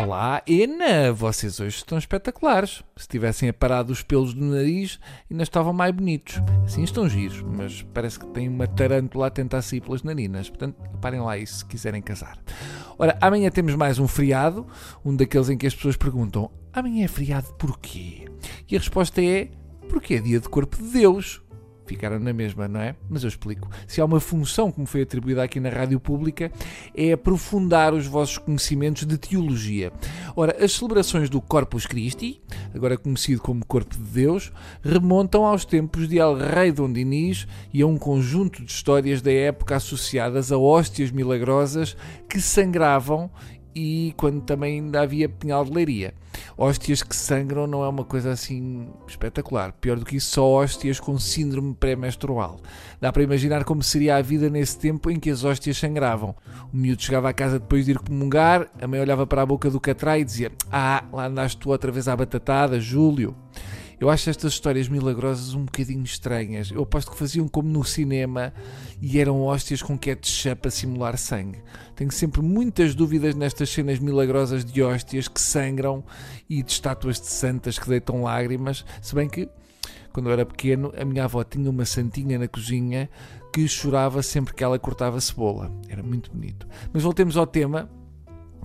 Olá, Ena! Vocês hoje estão espetaculares. Se tivessem aparado os pelos do nariz, ainda estavam mais bonitos. Sim, estão giros, mas parece que tem uma tarântula a tentar sair pelas narinas. Portanto, parem lá isso se quiserem casar. Ora, amanhã temos mais um feriado, um daqueles em que as pessoas perguntam: amanhã é feriado porquê? E a resposta é: porque é dia de corpo de Deus ficaram na mesma, não é? Mas eu explico. Se há uma função que me foi atribuída aqui na rádio pública, é aprofundar os vossos conhecimentos de teologia. Ora, as celebrações do Corpus Christi, agora conhecido como Corpo de Deus, remontam aos tempos de El Rei Dom Dinis e a um conjunto de histórias da época associadas a hóstias milagrosas que sangravam e quando também ainda havia pinhal de leiria. Hóstias que sangram não é uma coisa assim espetacular. Pior do que isso, só hóstias com síndrome pré-menstrual. Dá para imaginar como seria a vida nesse tempo em que as hóstias sangravam. O miúdo chegava à casa depois de ir comungar, a mãe olhava para a boca do catrai e dizia: Ah, lá andaste tu outra vez à batatada, Júlio. Eu acho estas histórias milagrosas um bocadinho estranhas. Eu aposto que faziam como no cinema e eram hóstias com ketchup a simular sangue. Tenho sempre muitas dúvidas nestas cenas milagrosas de hóstias que sangram e de estátuas de santas que deitam lágrimas, se bem que quando eu era pequeno, a minha avó tinha uma santinha na cozinha que chorava sempre que ela cortava cebola. Era muito bonito. Mas voltemos ao tema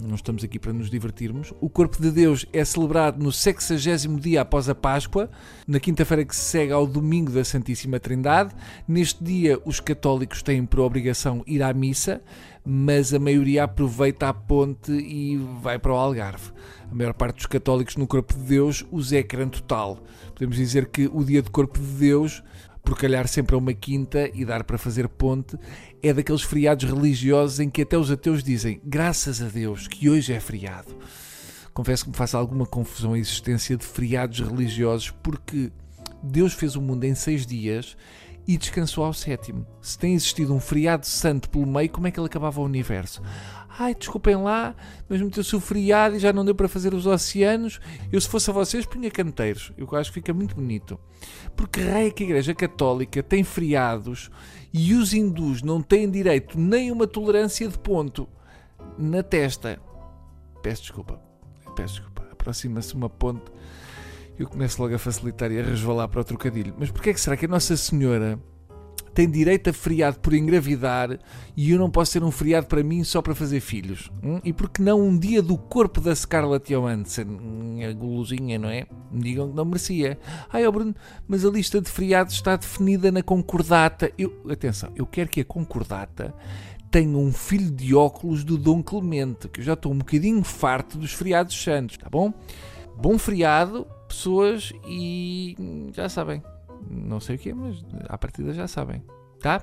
não estamos aqui para nos divertirmos. O corpo de Deus é celebrado no 60 dia após a Páscoa, na quinta-feira que se segue ao domingo da Santíssima Trindade. Neste dia, os católicos têm por obrigação ir à missa, mas a maioria aproveita a ponte e vai para o Algarve. A maior parte dos católicos no corpo de Deus usa ecrã total. Podemos dizer que o dia do corpo de Deus por calhar sempre a uma quinta e dar para fazer ponte, é daqueles feriados religiosos em que até os ateus dizem graças a Deus que hoje é feriado. Confesso que me faço alguma confusão a existência de feriados religiosos porque Deus fez o mundo em seis dias e descansou ao sétimo. Se tem existido um feriado santo pelo meio, como é que ele acabava o universo? Ai, desculpem lá, mas meteu-se o feriado e já não deu para fazer os oceanos. Eu, se fosse a vocês, punha canteiros. Eu acho que fica muito bonito. Porque raia que a Igreja Católica tem feriados e os hindus não têm direito nem uma tolerância de ponto na testa. Peço desculpa. Peço desculpa. Aproxima-se uma ponte. Eu começo logo a facilitar e a resvalar para o trocadilho. Mas porquê é que será que a Nossa Senhora tem direito a feriado por engravidar e eu não posso ter um feriado para mim só para fazer filhos? Hum? E por que não um dia do corpo da Scarlett Johansson? A golosinha, não é? Me digam que não merecia. Ai, oh Bruno, mas a lista de feriados está definida na concordata. Eu, atenção, eu quero que a concordata tenha um filho de óculos do Dom Clemente, que eu já estou um bocadinho farto dos feriados santos, tá bom? Bom feriado, pessoas, e já sabem, não sei o que, mas à partida já sabem. Tá?